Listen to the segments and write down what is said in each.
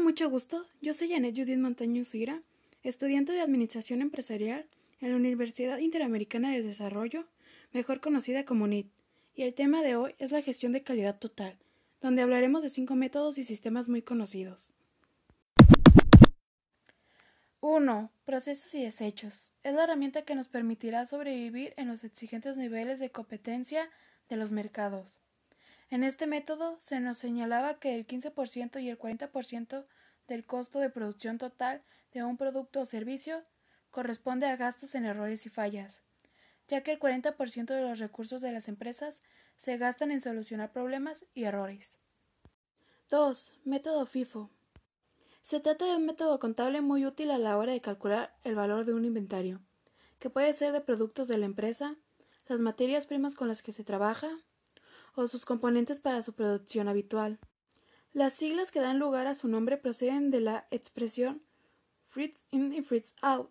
Mucho gusto, yo soy Janet Judith Montaño Suira, estudiante de Administración Empresarial en la Universidad Interamericana del Desarrollo, mejor conocida como NIT, y el tema de hoy es la gestión de calidad total, donde hablaremos de cinco métodos y sistemas muy conocidos. 1. Procesos y desechos. Es la herramienta que nos permitirá sobrevivir en los exigentes niveles de competencia de los mercados. En este método se nos señalaba que el 15% y el 40% del costo de producción total de un producto o servicio corresponde a gastos en errores y fallas, ya que el 40% de los recursos de las empresas se gastan en solucionar problemas y errores. 2. Método FIFO. Se trata de un método contable muy útil a la hora de calcular el valor de un inventario, que puede ser de productos de la empresa, las materias primas con las que se trabaja, o sus componentes para su producción habitual. Las siglas que dan lugar a su nombre proceden de la expresión fritz in y fritz out,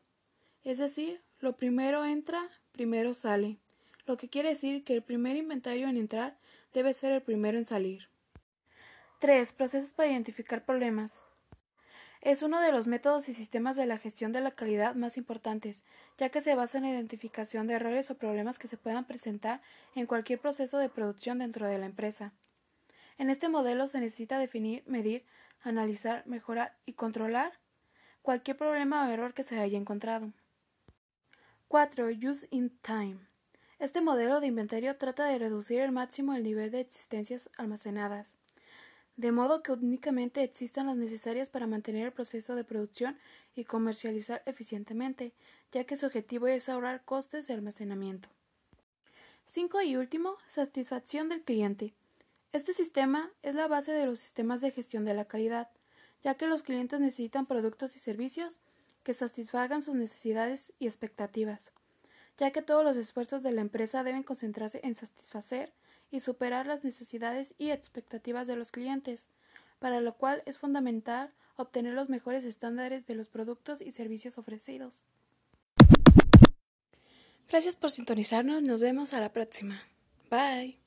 es decir, lo primero entra, primero sale, lo que quiere decir que el primer inventario en entrar debe ser el primero en salir. 3. Procesos para identificar problemas. Es uno de los métodos y sistemas de la gestión de la calidad más importantes, ya que se basa en la identificación de errores o problemas que se puedan presentar en cualquier proceso de producción dentro de la empresa. En este modelo se necesita definir, medir, analizar, mejorar y controlar cualquier problema o error que se haya encontrado. 4. Use in time. Este modelo de inventario trata de reducir al máximo el nivel de existencias almacenadas de modo que únicamente existan las necesarias para mantener el proceso de producción y comercializar eficientemente, ya que su objetivo es ahorrar costes de almacenamiento. 5. Y último, satisfacción del cliente. Este sistema es la base de los sistemas de gestión de la calidad, ya que los clientes necesitan productos y servicios que satisfagan sus necesidades y expectativas, ya que todos los esfuerzos de la empresa deben concentrarse en satisfacer y superar las necesidades y expectativas de los clientes, para lo cual es fundamental obtener los mejores estándares de los productos y servicios ofrecidos. Gracias por sintonizarnos, nos vemos a la próxima. Bye.